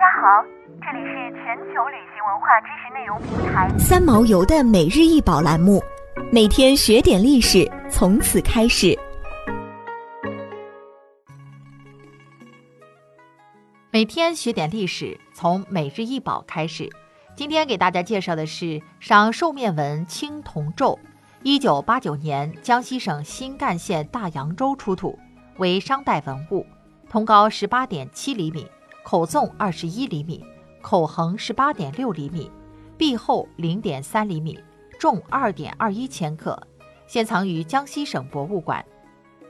家好，这里是全球旅行文化知识内容平台三毛游的每日一宝栏目，每天学点历史，从此开始。每天学点历史，从每日一宝开始。今天给大家介绍的是赏兽面纹青铜咒，一九八九年江西省新干县大洋洲出土，为商代文物，通高十八点七厘米。口纵二十一厘米，口横十八点六厘米，壁厚零点三厘米，重二点二一千克，现藏于江西省博物馆。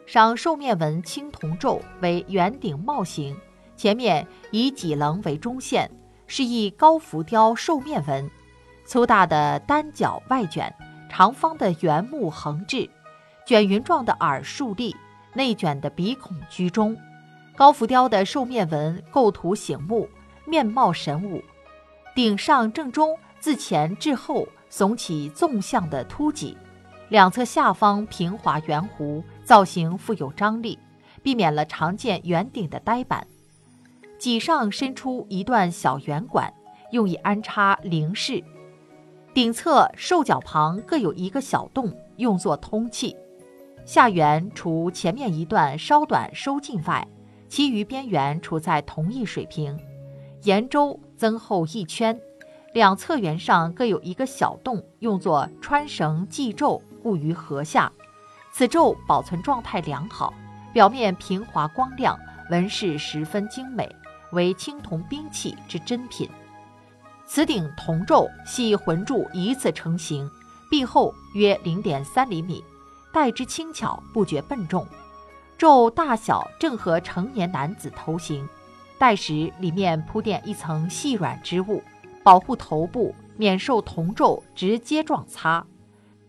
赏兽面纹青铜咒为圆顶帽形，前面以脊棱为中线，是一高浮雕兽面纹，粗大的单角外卷，长方的圆目横置，卷云状的耳竖立，内卷的鼻孔居中。高浮雕的兽面纹构图醒目，面貌神武，顶上正中自前至后耸起纵向的凸脊，两侧下方平滑圆弧，造型富有张力，避免了常见圆顶的呆板。脊上伸出一段小圆管，用以安插灵饰。顶侧兽脚旁各有一个小洞，用作通气。下缘除前面一段稍短收进外。其余边缘处在同一水平，沿周增厚一圈，两侧缘上各有一个小洞，用作穿绳系咒，固于颌下。此咒保存状态良好，表面平滑光亮，纹饰十分精美，为青铜兵器之珍品。此顶铜咒系浑铸一次成型，壁厚约零点三厘米，带之轻巧，不觉笨重。咒大小正合成年男子头型，戴时里面铺垫一层细软织物，保护头部免受铜咒直接撞擦。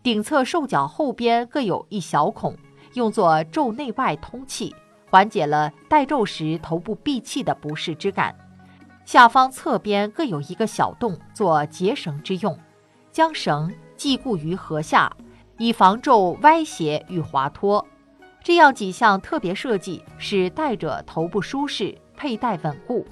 顶侧兽角后边各有一小孔，用作咒内外通气，缓解了戴咒时头部闭气的不适之感。下方侧边各有一个小洞，做结绳之用，将绳系固于颌下，以防咒歪斜与滑脱。这样几项特别设计，使戴者头部舒适，佩戴稳固。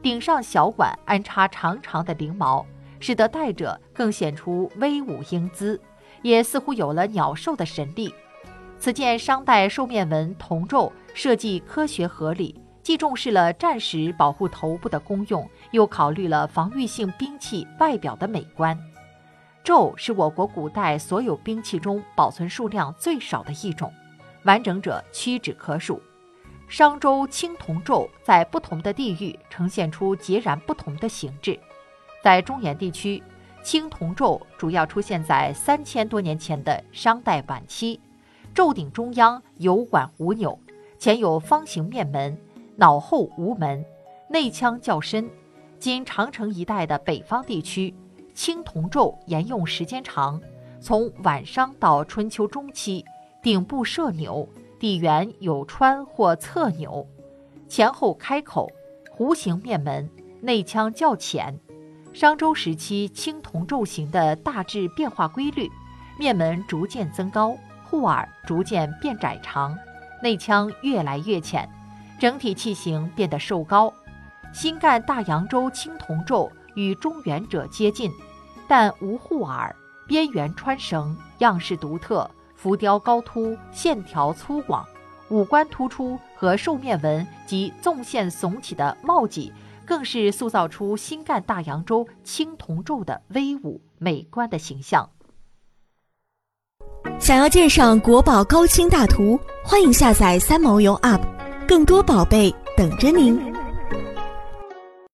顶上小管安插长长的翎毛，使得戴者更显出威武英姿，也似乎有了鸟兽的神力。此件商代兽面纹铜咒设计科学合理，既重视了战时保护头部的功用，又考虑了防御性兵器外表的美观。咒是我国古代所有兵器中保存数量最少的一种。完整者屈指可数。商周青铜咒在不同的地域呈现出截然不同的形制。在中原地区，青铜咒主要出现在三千多年前的商代晚期。咒顶中央有管无钮，前有方形面门，脑后无门，内腔较深。今长城一带的北方地区，青铜咒沿用时间长，从晚商到春秋中期。顶部设钮，底缘有穿或侧钮，前后开口，弧形面门，内腔较浅。商周时期青铜咒形的大致变化规律：面门逐渐增高，护耳逐渐变窄长，内腔越来越浅，整体器型变得瘦高。新干大洋洲青铜咒与中原者接近，但无护耳，边缘穿绳，样式独特。浮雕高凸，线条粗犷，五官突出和兽面纹及纵线耸起的帽脊，更是塑造出新干大洋洲青铜柱的威武美观的形象。想要鉴赏国宝高清大图，欢迎下载三毛游 App，更多宝贝等着您。